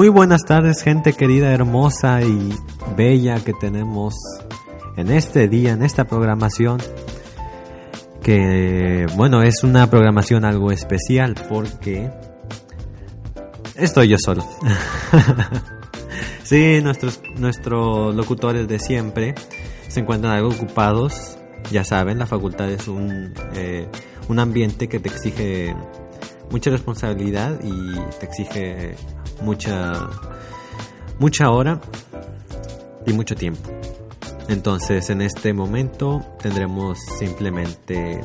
Muy buenas tardes, gente querida, hermosa y bella que tenemos en este día, en esta programación. Que, bueno, es una programación algo especial porque estoy yo solo. sí, nuestros, nuestros locutores de siempre se encuentran algo ocupados. Ya saben, la facultad es un, eh, un ambiente que te exige mucha responsabilidad y te exige mucha mucha hora y mucho tiempo. Entonces, en este momento tendremos simplemente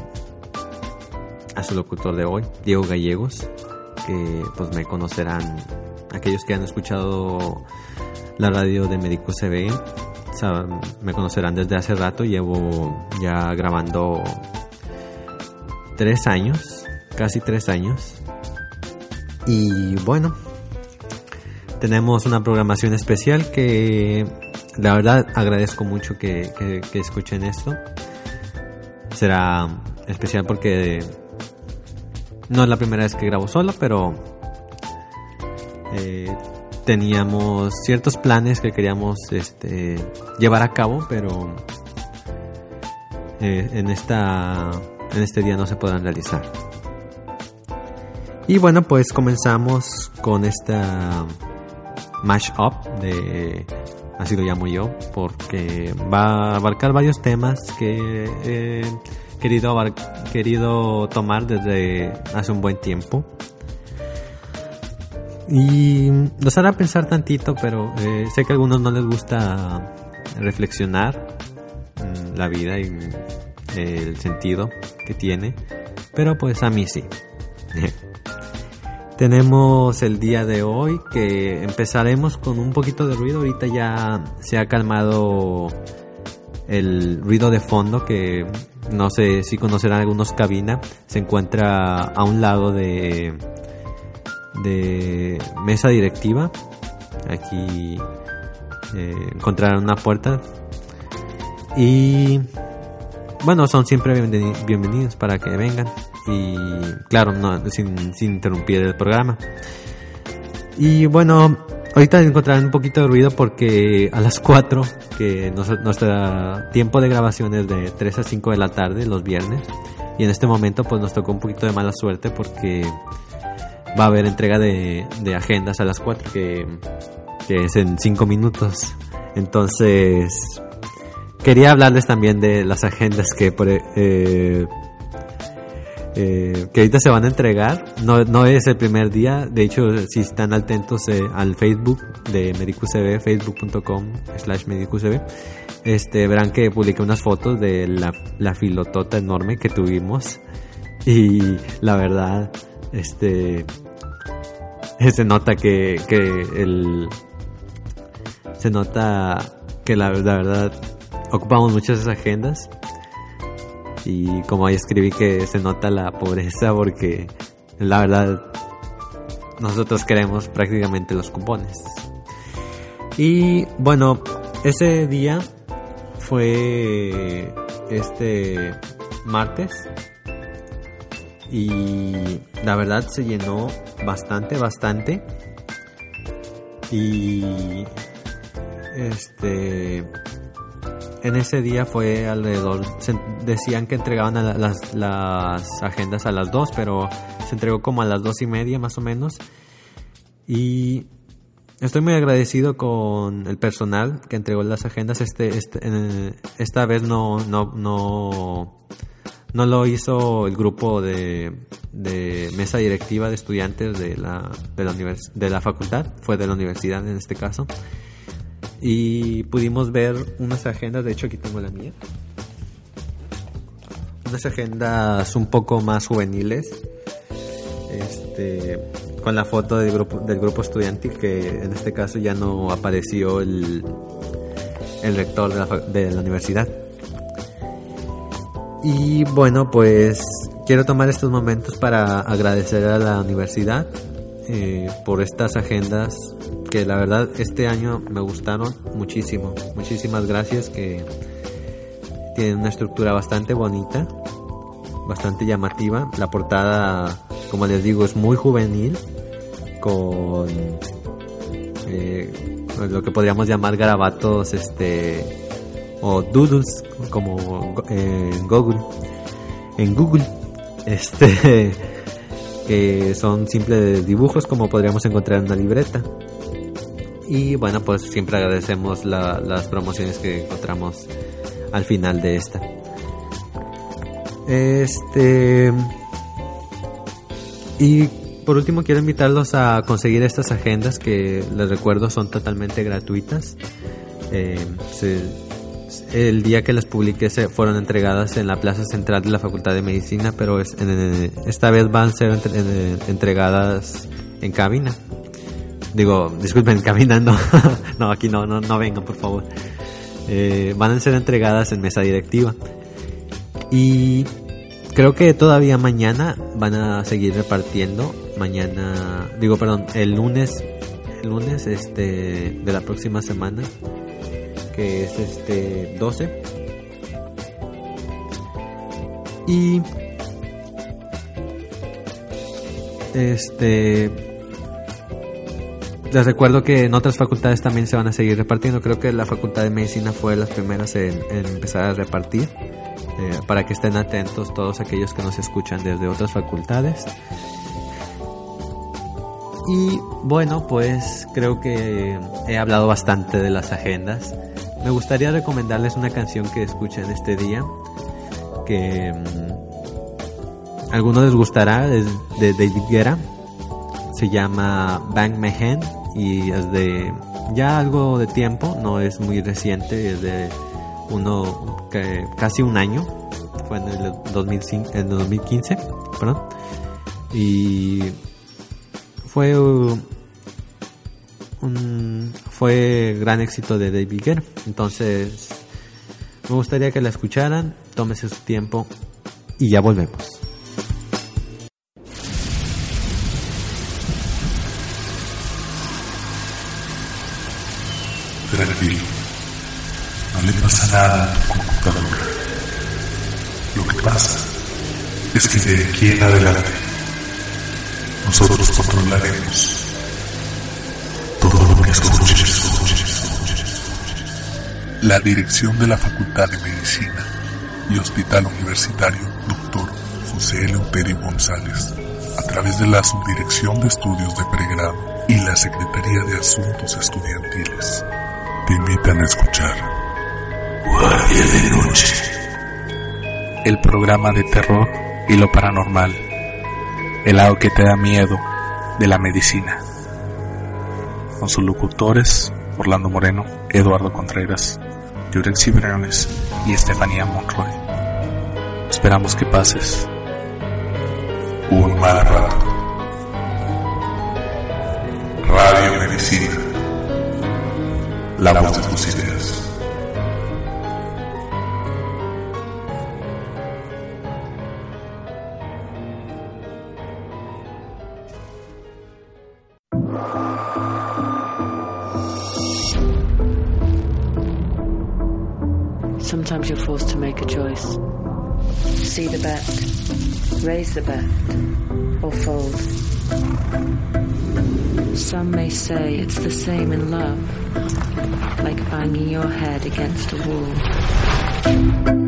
a su locutor de hoy, Diego Gallegos, que pues me conocerán aquellos que han escuchado la radio de Médico CB, me conocerán desde hace rato, llevo ya grabando tres años, casi tres años. Y bueno, tenemos una programación especial que la verdad agradezco mucho que, escuchen esto. Será especial porque no es la primera vez que grabo solo, pero eh, teníamos ciertos planes que queríamos este, llevar a cabo, pero eh, en, esta, en este día no se podrán realizar. Y bueno, pues comenzamos con esta mash-up de así lo llamo yo, porque va a abarcar varios temas que he querido, querido tomar desde hace un buen tiempo. Y nos hará pensar tantito, pero eh, sé que a algunos no les gusta reflexionar mm, la vida y el sentido que tiene, pero pues a mí sí. Tenemos el día de hoy que empezaremos con un poquito de ruido. Ahorita ya se ha calmado el ruido de fondo que no sé si conocerán algunos cabina. Se encuentra a un lado de, de mesa directiva. Aquí eh, encontrarán una puerta. Y bueno, son siempre bienvenidos para que vengan y claro, no, sin, interrumpir el programa. Y bueno, ahorita encontrarán un poquito de ruido porque a las 4, que nuestro tiempo de grabación es de 3 a 5 de la tarde los viernes, y en este momento pues nos tocó un poquito de mala suerte porque va a haber entrega de, agendas a las 4, que, es en 5 minutos. Entonces, quería hablarles también de las agendas que eh, eh, que ahorita se van a entregar. No, no es el primer día. De hecho, si están atentos eh, al Facebook de MedicuCB, facebook.com slash MedicuCB, este, verán que publiqué unas fotos de la, la filotota enorme que tuvimos. Y la verdad, este, se nota que, que el, se nota que la, la verdad ocupamos muchas agendas y como ahí escribí que se nota la pobreza porque la verdad nosotros queremos prácticamente los cupones. Y bueno, ese día fue este martes y la verdad se llenó bastante, bastante. Y este en ese día fue alrededor, decían que entregaban las, agendas a las 2, pero se entregó como a las dos y media más o menos. Y estoy muy agradecido con el personal que entregó las agendas. Este, este esta vez no, no, no, no lo hizo el grupo de, de mesa directiva de estudiantes de la, de la, de la facultad, fue de la universidad en este caso y pudimos ver unas agendas, de hecho aquí tengo la mía, unas agendas un poco más juveniles, este, con la foto del grupo, del grupo estudiantil que en este caso ya no apareció el, el rector de la, universidad. Y bueno, pues quiero tomar estos momentos para agradecer a la universidad eh, por estas agendas que la verdad este año me gustaron muchísimo. Muchísimas gracias que tienen una estructura bastante bonita, bastante llamativa. La portada, como les digo, es muy juvenil con eh, lo que podríamos llamar garabatos este o doodles como en Google en Google este que son simples dibujos como podríamos encontrar en una libreta y bueno pues siempre agradecemos las promociones que encontramos al final de esta este y por último quiero invitarlos a conseguir estas agendas que les recuerdo son totalmente gratuitas. Eh, el día que las publiqué se fueron entregadas en la plaza central de la Facultad de Medicina, pero es, esta vez van a ser entregadas en cabina. Digo, disculpen, caminando. no, aquí no, no, no vengan, por favor. Eh, van a ser entregadas en mesa directiva. Y creo que todavía mañana van a seguir repartiendo mañana, digo, perdón, el lunes, el lunes este de la próxima semana, que es este 12. Y este les recuerdo que en otras facultades también se van a seguir repartiendo. Creo que la facultad de medicina fue de las primeras en, empezar a repartir. Eh, para que estén atentos todos aquellos que nos escuchan desde otras facultades. Y bueno, pues creo que he hablado bastante de las agendas. Me gustaría recomendarles una canción que escuchen este día, que mm, a algunos les gustará, es de David Guerra. Se llama Bang My y es de ya algo de tiempo, no es muy reciente, es de uno casi un año, fue en el, 2005, en el 2015, perdón. Y fue un fue gran éxito de David Guerra. Entonces, me gustaría que la escucharan, tómese su tiempo y ya volvemos. Nada. Lo que pasa es que de aquí en adelante nosotros controlaremos todo lo que escuches. La dirección de la Facultad de Medicina y Hospital Universitario Dr. José Eleuterio González, a través de la Subdirección de Estudios de Pregrado y la Secretaría de Asuntos Estudiantiles, te invitan a escuchar Guardia de Noche. El programa de terror y lo paranormal el lado que te da miedo de la medicina. Con sus locutores Orlando Moreno, Eduardo Contreras, Yurexi Briones y Estefanía Monroy. Esperamos que pases un mal rato. Radio Medicina, la voz de tus raise the bet, or fold. Some may say it's the same in love, like banging your head against a wall.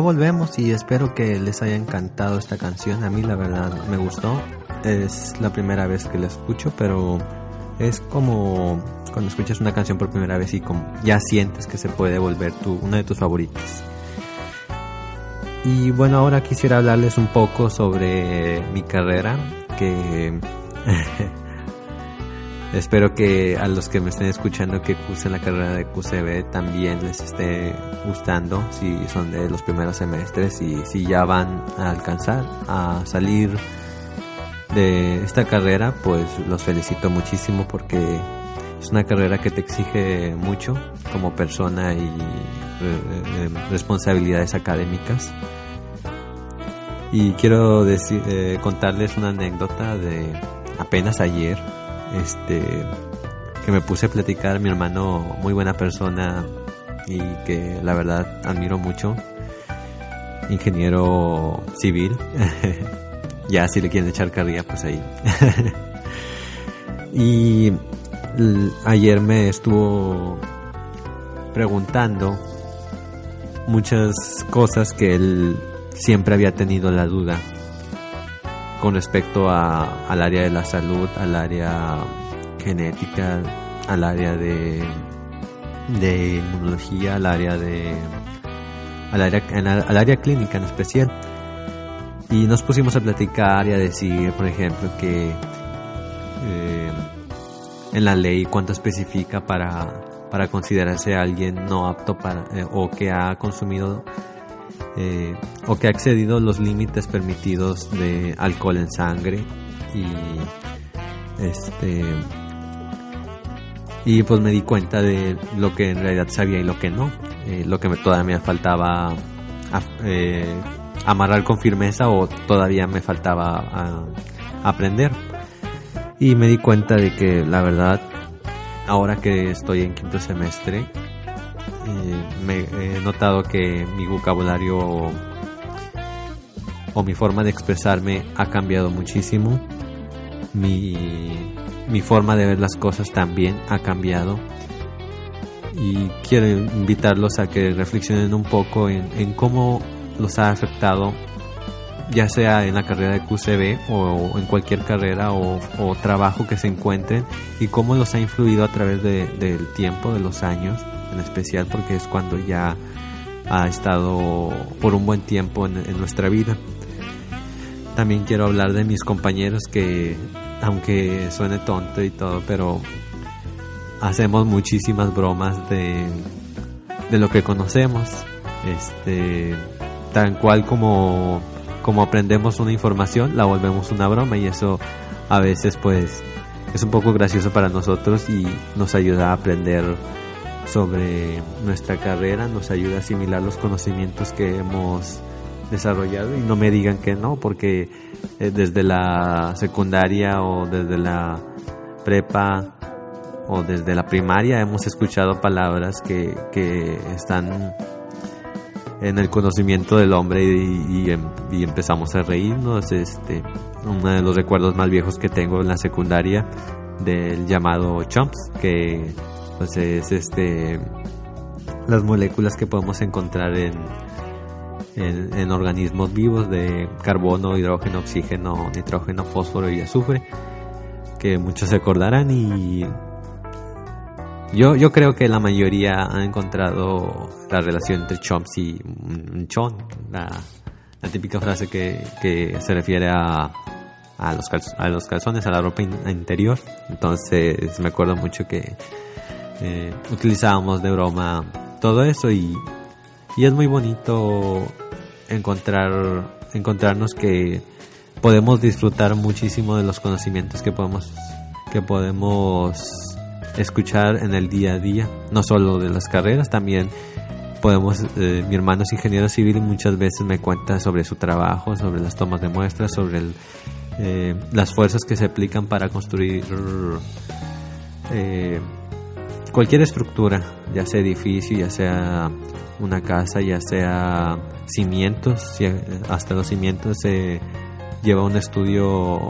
Volvemos y espero que les haya encantado esta canción. A mí la verdad me gustó. Es la primera vez que la escucho, pero es como cuando escuchas una canción por primera vez y como ya sientes que se puede volver tu, una de tus favoritas. Y bueno, ahora quisiera hablarles un poco sobre mi carrera, que Espero que a los que me estén escuchando que cursen la carrera de QCB también les esté gustando si son de los primeros semestres y si ya van a alcanzar a salir de esta carrera, pues los felicito muchísimo porque es una carrera que te exige mucho como persona y eh, eh, responsabilidades académicas. Y quiero decir, eh, contarles una anécdota de apenas ayer este que me puse a platicar mi hermano muy buena persona y que la verdad admiro mucho. Ingeniero civil. Ya si le quieren echar carrilla pues ahí. Y ayer me estuvo preguntando muchas cosas que él siempre había tenido la duda con respecto a, al área de la salud, al área genética, al área de, de inmunología, al área de al área, al área clínica en especial. Y nos pusimos a platicar y a decir, por ejemplo, que eh, en la ley cuánto especifica para, para considerarse alguien no apto para eh, o que ha consumido eh, o que ha excedido los límites permitidos de alcohol en sangre y este y pues me di cuenta de lo que en realidad sabía y lo que no. Eh, lo que me, todavía me faltaba eh, amarrar con firmeza o todavía me faltaba aprender. Y me di cuenta de que la verdad ahora que estoy en quinto semestre me he notado que mi vocabulario o, mi forma de expresarme ha cambiado muchísimo. Mi, mi forma de ver las cosas también ha cambiado. Y quiero invitarlos a que reflexionen un poco en, cómo los ha afectado ya sea en la carrera de QCB o en cualquier carrera o, trabajo que se encuentren y cómo los ha influido a través del tiempo, de los años en especial porque es cuando ya ha estado por un buen tiempo en, nuestra vida. También quiero hablar de mis compañeros que, aunque suene tonto y todo, pero hacemos muchísimas bromas de, de lo que conocemos. Este, tan cual como, como aprendemos una información, la volvemos una broma y eso a veces pues es un poco gracioso para nosotros y nos ayuda a aprender sobre nuestra carrera, nos ayuda a asimilar los conocimientos que hemos desarrollado y no me digan que no, porque eh, desde la secundaria o desde la prepa o desde la primaria hemos escuchado palabras que, que están en el conocimiento del hombre y, em, empezamos a reírnos. Este, uno de los recuerdos más viejos que tengo en la secundaria del llamado chumps, que pues es este las moléculas que podemos encontrar en, en, organismos vivos de carbono, hidrógeno, oxígeno, nitrógeno, fósforo y azufre, que muchos se acordarán y yo, yo creo que la mayoría han encontrado la relación entre chomps y chon, la, la típica frase que, que se refiere a, a, los a los calzones, a la ropa interior. Entonces me acuerdo mucho que eh, utilizábamos de broma todo eso y, y es muy bonito encontrar encontrarnos que podemos disfrutar muchísimo de los conocimientos que podemos que podemos escuchar en el día a día no solo de las carreras también podemos eh, mi hermano es ingeniero civil y muchas veces me cuenta sobre su trabajo sobre las tomas de muestras sobre eh, las fuerzas que se aplican para construir eh, cualquier estructura, ya sea edificio, ya sea una casa, ya sea cimientos, hasta los cimientos se lleva un estudio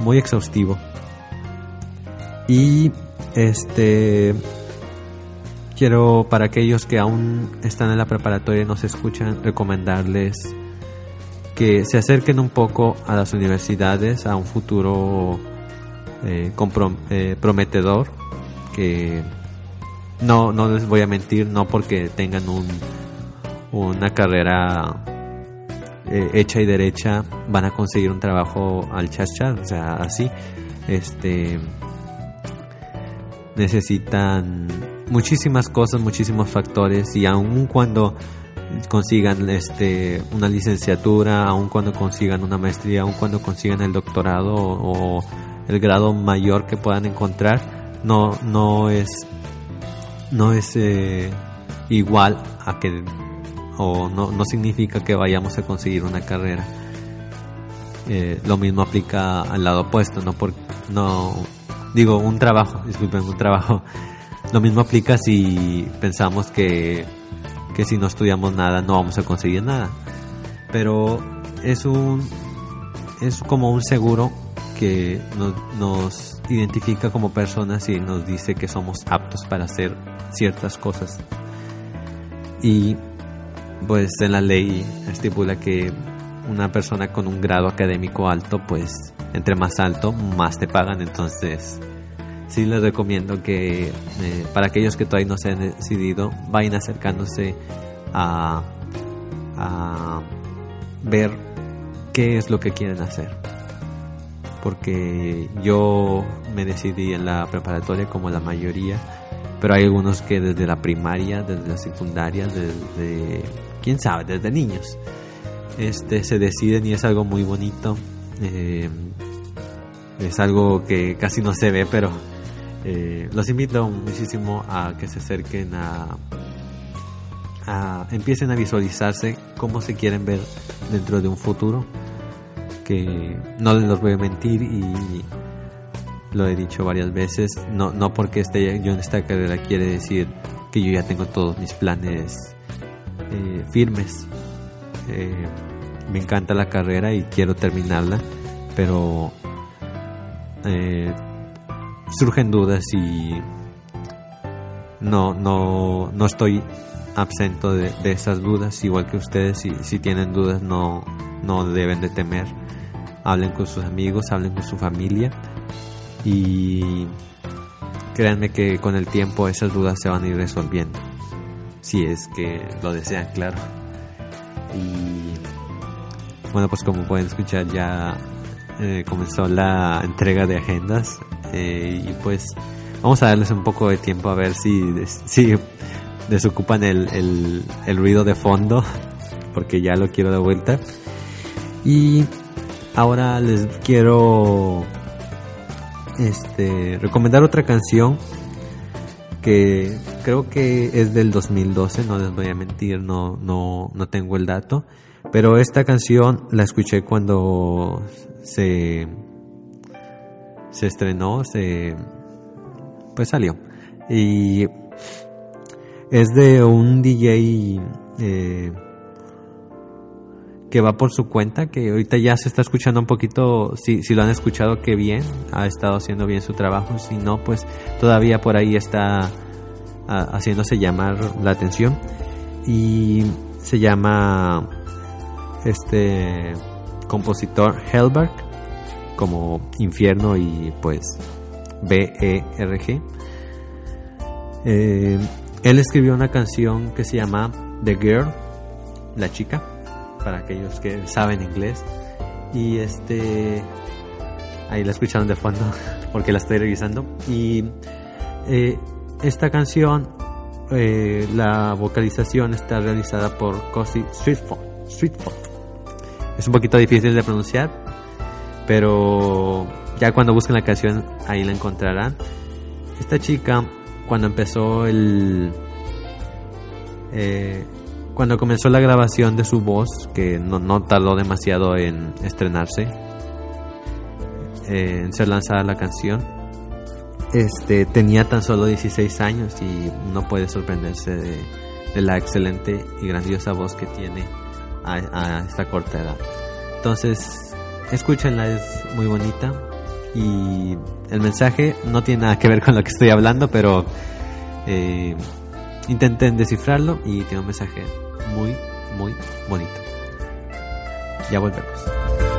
muy exhaustivo. Y este quiero para aquellos que aún están en la preparatoria y nos escuchan recomendarles que se acerquen un poco a las universidades a un futuro eh, eh, prometedor que no no les voy a mentir no porque tengan un una carrera eh, hecha y derecha van a conseguir un trabajo al chachar o sea así este necesitan muchísimas cosas, muchísimos factores y aun cuando consigan este una licenciatura, aun cuando consigan una maestría, aun cuando consigan el doctorado o, el grado mayor que puedan encontrar, no no es no es eh, igual a que o no, no significa que vayamos a conseguir una carrera. Eh, lo mismo aplica al lado opuesto, no por no digo un trabajo, disculpen, un trabajo. Lo mismo aplica si pensamos que, que si no estudiamos nada no vamos a conseguir nada. Pero es un es como un seguro que nos, identifica como personas y nos dice que somos aptos para hacer ciertas cosas. Y pues en la ley estipula que una persona con un grado académico alto, pues entre más alto, más te pagan. Entonces, sí les recomiendo que eh, para aquellos que todavía no se han decidido, vayan acercándose a, a ver qué es lo que quieren hacer. Porque yo me decidí en la preparatoria como la mayoría, pero hay algunos que desde la primaria, desde la secundaria, desde, quién sabe, desde niños, este, se deciden y es algo muy bonito. Eh, es algo que casi no se ve, pero eh, los invito muchísimo a que se acerquen a, a, empiecen a visualizarse cómo se quieren ver dentro de un futuro que no les voy a mentir y lo he dicho varias veces. No, no porque esté yo en esta carrera quiere decir que yo ya tengo todos mis planes eh, firmes. Eh, me encanta la carrera y quiero terminarla pero eh, surgen dudas y no, no, no estoy absento de, esas dudas, igual que ustedes, si, si tienen dudas no, no deben de temer, hablen con sus amigos, hablen con su familia. Y créanme que con el tiempo esas dudas se van a ir resolviendo, si es que lo desean, claro. Y bueno, pues como pueden escuchar ya eh, comenzó la entrega de agendas. Eh, y pues vamos a darles un poco de tiempo a ver si, si desocupan el, el, el ruido de fondo porque ya lo quiero de vuelta. Y ahora les quiero este recomendar otra canción que creo que es del 2012 no les voy a mentir no no no tengo el dato pero esta canción la escuché cuando se, se estrenó, se pues salió. Y es de un DJ eh, que va por su cuenta, que ahorita ya se está escuchando un poquito, si, si lo han escuchado, que bien, ha estado haciendo bien su trabajo, si no, pues todavía por ahí está haciéndose llamar la atención. Y se llama este compositor Helberg como Infierno y pues B-E-R-G. Eh, él escribió una canción que se llama The Girl, la chica, para aquellos que saben inglés. Y este, ahí la escucharon de fondo porque la estoy revisando. Y eh, esta canción, eh, la vocalización está realizada por Cosi. Streetford es un poquito difícil de pronunciar, pero ya cuando busquen la canción ahí la encontrarán. Esta chica, cuando empezó el... Eh, cuando comenzó la grabación de su voz, que no, tardó demasiado en estrenarse, eh, en ser lanzada la canción, este, tenía tan solo 16 años y no puede sorprenderse de la excelente y grandiosa voz que tiene a, esta corta edad. Entonces, escúchenla, es muy bonita. Y el mensaje no tiene nada que ver con lo que estoy hablando, pero eh, intenten descifrarlo y tiene un mensaje muy, muy bonito. Ya volvemos.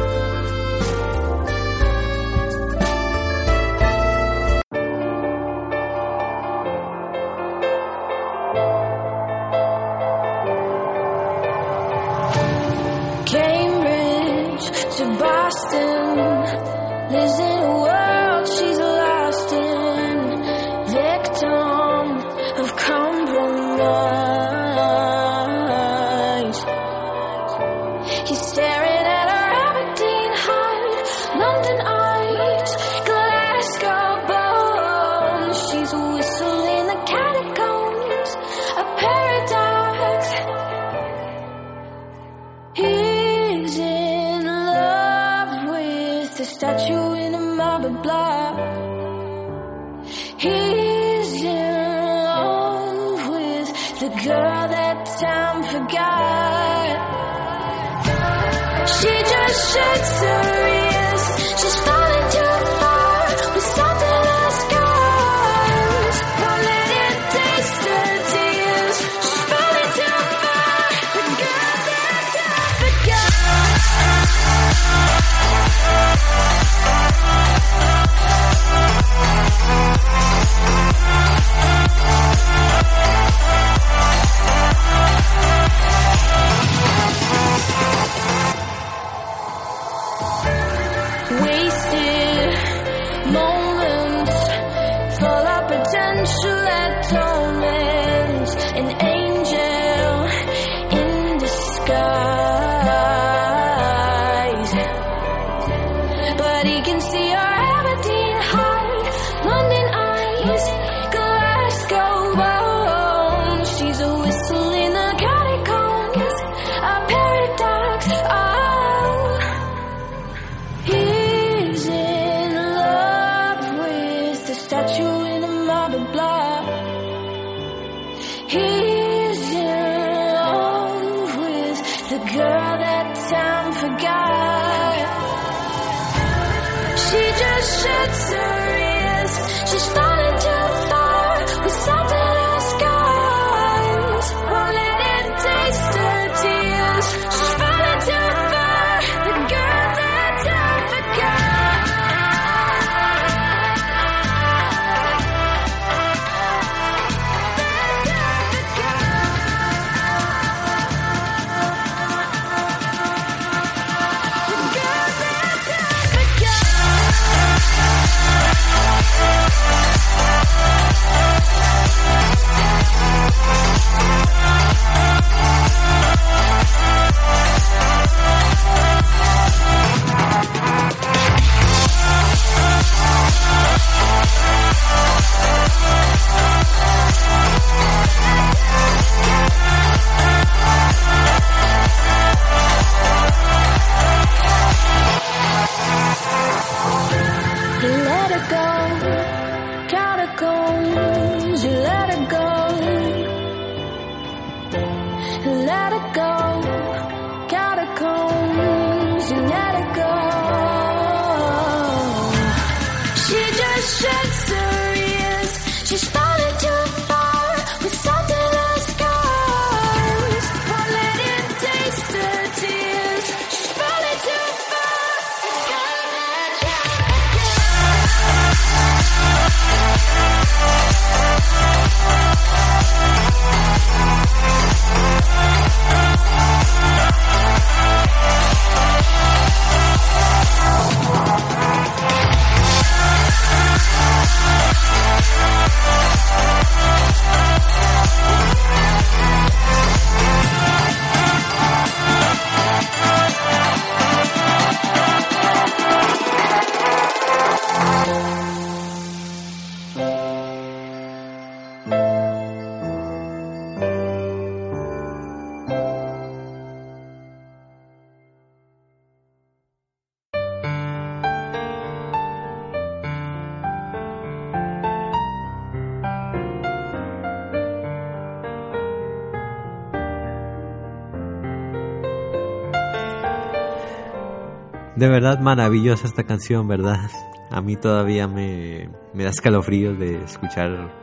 De verdad maravillosa esta canción, ¿verdad? A mí todavía me, me da escalofríos de escuchar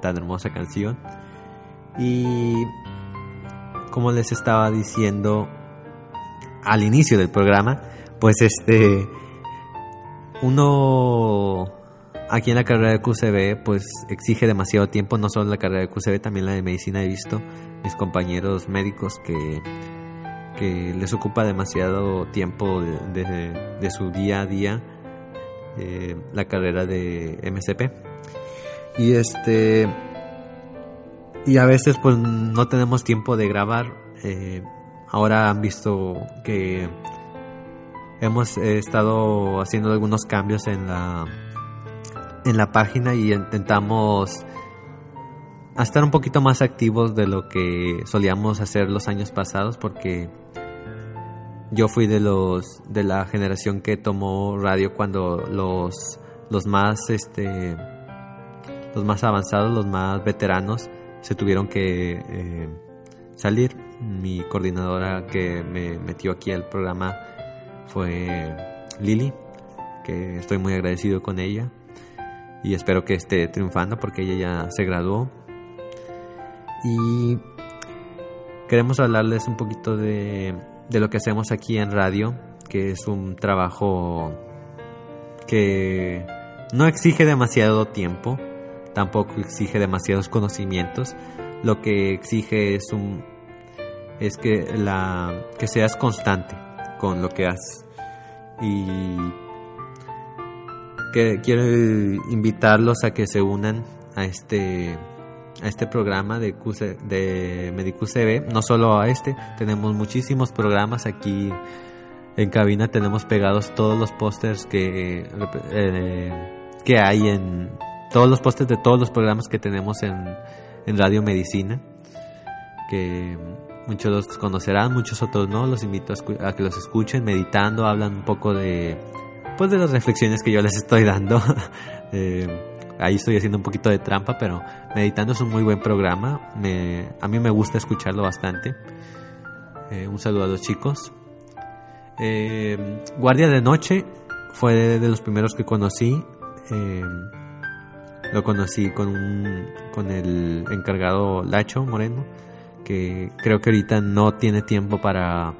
tan hermosa canción. Y como les estaba diciendo al inicio del programa, pues este, uno aquí en la carrera de QCB pues exige demasiado tiempo, no solo la carrera de QCB, también la de medicina he visto mis compañeros médicos que que les ocupa demasiado tiempo de, su día a día eh, la carrera de MCP. Y este y a veces pues no tenemos tiempo de grabar. eh, ahora han visto que hemos estado haciendo algunos cambios en la en la página y intentamos a estar un poquito más activos de lo que solíamos hacer los años pasados porque yo fui de los de la generación que tomó radio cuando los los más este los más avanzados los más veteranos se tuvieron que eh, salir. Mi coordinadora que me metió aquí al programa fue Lili que estoy muy agradecido con ella y espero que esté triunfando porque ella ya se graduó y queremos hablarles un poquito de, de lo que hacemos aquí en radio, que es un trabajo que no exige demasiado tiempo, tampoco exige demasiados conocimientos, lo que exige es un es que la que seas constante con lo que haces. Y que quiero invitarlos a que se unan a este a este programa de QC de no solo a este, tenemos muchísimos programas aquí en cabina, tenemos pegados todos los pósters que eh, que hay en todos los pósters de todos los programas que tenemos en, en Radio Medicina, que muchos los conocerán, muchos otros no, los invito a que los escuchen meditando, hablan un poco de pues de las reflexiones que yo les estoy dando. Eh, ahí estoy haciendo un poquito de trampa, pero Meditando es un muy buen programa. A mí me gusta escucharlo bastante. Eh, un saludo a los chicos. Eh, Guardia de Noche fue de, de los primeros que conocí. Eh, lo conocí con, un, con el encargado Lacho Moreno, que creo que ahorita no tiene tiempo para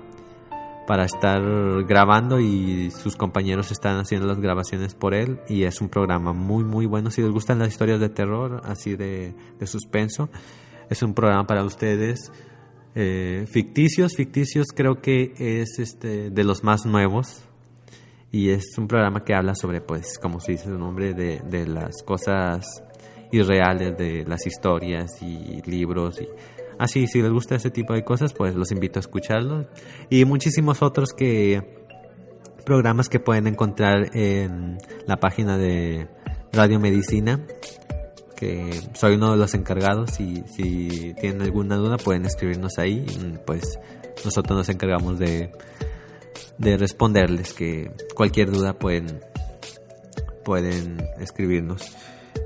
para estar grabando y sus compañeros están haciendo las grabaciones por él. Y es un programa muy muy bueno. Si les gustan las historias de terror así de, de suspenso es un programa para ustedes eh, ficticios. Ficticios creo que es este de los más nuevos. Y es un programa que habla sobre pues como se dice su nombre de, de las cosas irreales de las historias y libros y Así, si les gusta ese tipo de cosas, pues los invito a escucharlos. Y muchísimos otros que programas que pueden encontrar en la página de Radio Medicina, que soy uno de los encargados y si tienen alguna duda pueden escribirnos ahí, pues nosotros nos encargamos de, de responderles, que cualquier duda pueden, pueden escribirnos.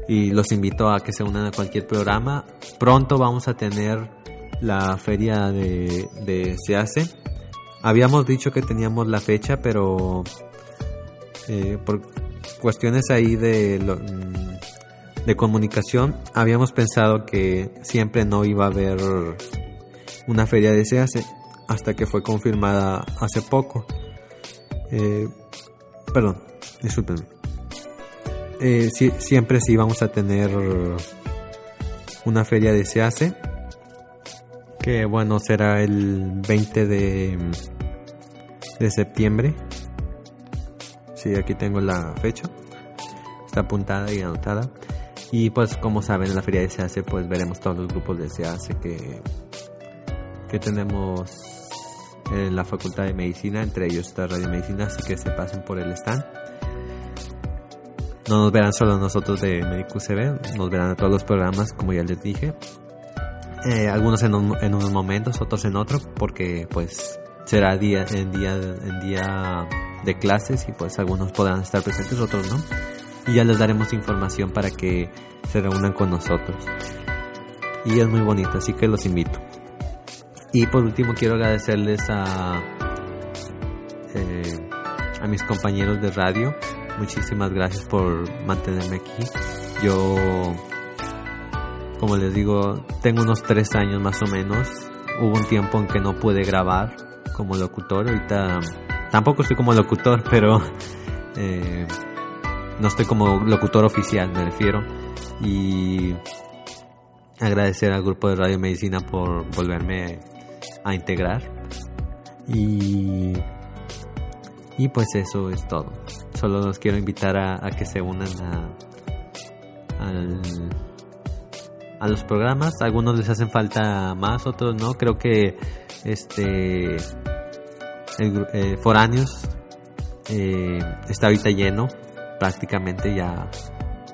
Y los invito a que se unan a cualquier programa. Pronto vamos a tener la feria de, de. Habíamos dicho que teníamos la fecha, pero eh, por cuestiones ahí de, mm, de comunicación, habíamos pensado que siempre no iba a haber una feria de Se hasta que fue confirmada hace poco. Eh, perdón, discúlpenme. Eh, sí- siempre sí vamos a tener una feria de Se Hace que bueno será el 20 de, de septiembre. Sí, aquí tengo la fecha. Está apuntada y anotada. Y pues como saben, en la feria de Se Hace pues veremos todos los grupos de Se Hace que, que tenemos en la Facultad de Medicina, entre ellos está Radio Medicina, así que se pasen por el stand. No nos verán solo nosotros de MedicuCB, nos verán todos los programas, como ya les dije. Eh, algunos en, un- en unos momentos, otros en otro, porque pues será día en día en día de clases y pues algunos podrán estar presentes, otros no. Y ya les daremos información para que se reúnan con nosotros. Y es muy bonito, así que los invito. Y por último quiero agradecerles a eh, a mis compañeros de radio. Muchísimas gracias por mantenerme aquí. Yo como les digo, tengo unos tres años más o menos. Hubo un tiempo en que no pude grabar como locutor. Ahorita tampoco estoy como locutor, pero eh, no estoy como locutor oficial, me refiero. Y agradecer al grupo de Radio Medicina por volverme a integrar. Y, y pues eso es todo. Solo los quiero invitar a, que se unan a, al, los programas. Algunos les hacen falta más, otros no. Creo que este eh, Foráneos eh, está ahorita lleno. Prácticamente ya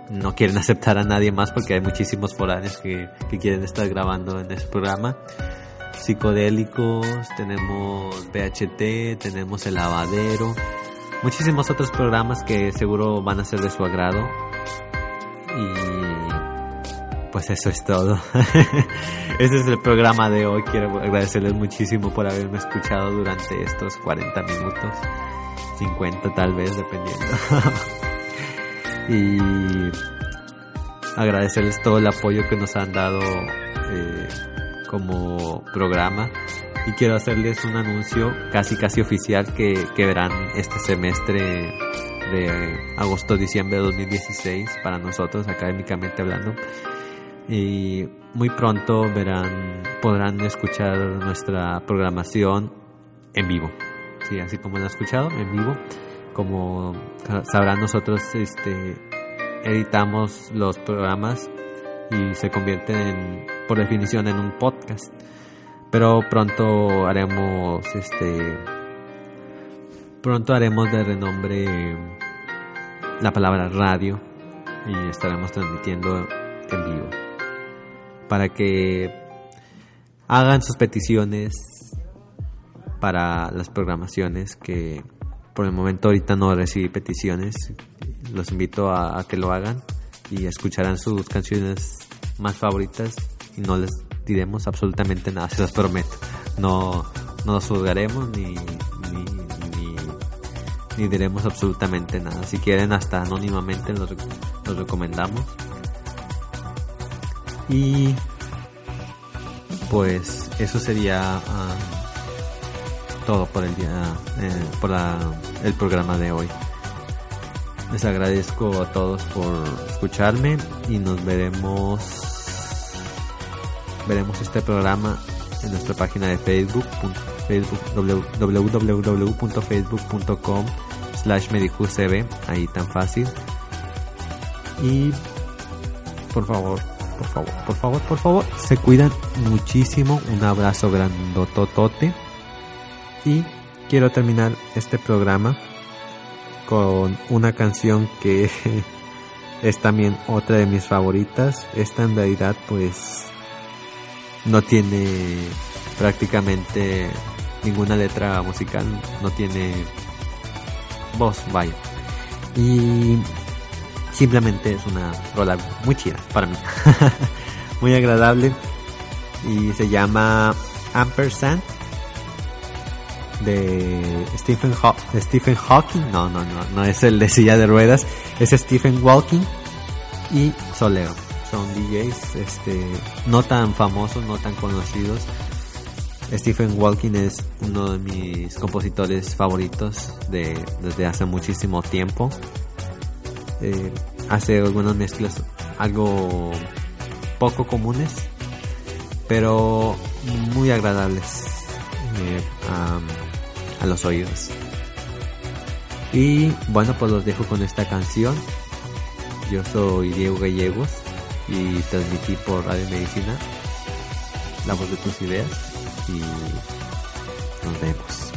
no quieren aceptar a nadie más porque hay muchísimos foráneos que, quieren estar grabando en ese programa. Psicodélicos, tenemos BHT, tenemos El Lavadero, muchísimos otros programas que seguro van a ser de su agrado. Y pues eso es todo. Ese es el programa de hoy. Quiero agradecerles muchísimo por haberme escuchado durante estos 40 minutos. 50 tal vez, dependiendo. y agradecerles todo el apoyo que nos han dado eh, como programa. Y quiero hacerles un anuncio casi casi oficial que, que verán este semestre de agosto-diciembre de 2016 para nosotros académicamente hablando. Y muy pronto verán, podrán escuchar nuestra programación en vivo. Sí, así como lo han escuchado, en vivo. Como sabrán nosotros, este, editamos los programas y se convierten en, por definición en un podcast. Pero pronto haremos este pronto haremos de renombre la palabra radio y estaremos transmitiendo en vivo. Para que hagan sus peticiones para las programaciones que por el momento ahorita no recibí peticiones. Los invito a, a que lo hagan y escucharán sus canciones más favoritas y no les diremos absolutamente nada, se los prometo. No, no juzgaremos ni, ni, ni, diremos absolutamente nada. Si quieren, hasta anónimamente los, los recomendamos. Y pues eso sería ah, todo por el día, eh, por el programa de hoy. Les agradezco a todos por escucharme y nos veremos veremos este programa en nuestra página de Facebook, Facebook www- www.facebook.com slash medicuscb, ahí tan fácil. Y por favor, por favor, por favor, por favor, se cuidan muchísimo. Un abrazo grandototote. Y quiero terminar este programa con una canción que es también otra de mis favoritas. Esta en realidad pues no tiene prácticamente ninguna letra musical, no tiene voz, vaya. Y simplemente es una rola muy chida para mí. muy agradable. Y se llama Ampersand de Stephen, Haw- Stephen Hawking. No, no, no, no es el de silla de ruedas. Es Stephen Walking y Solero. Son DJs este, no tan famosos, no tan conocidos. Stephen Walking es uno de mis compositores favoritos de, desde hace muchísimo tiempo. Eh, hace algunas mezclas algo poco comunes, pero muy agradables eh, a, a los oídos. Y bueno, pues los dejo con esta canción. Yo soy Diego Gallegos y transmití por Radio Medicina la voz de tus ideas y nos vemos.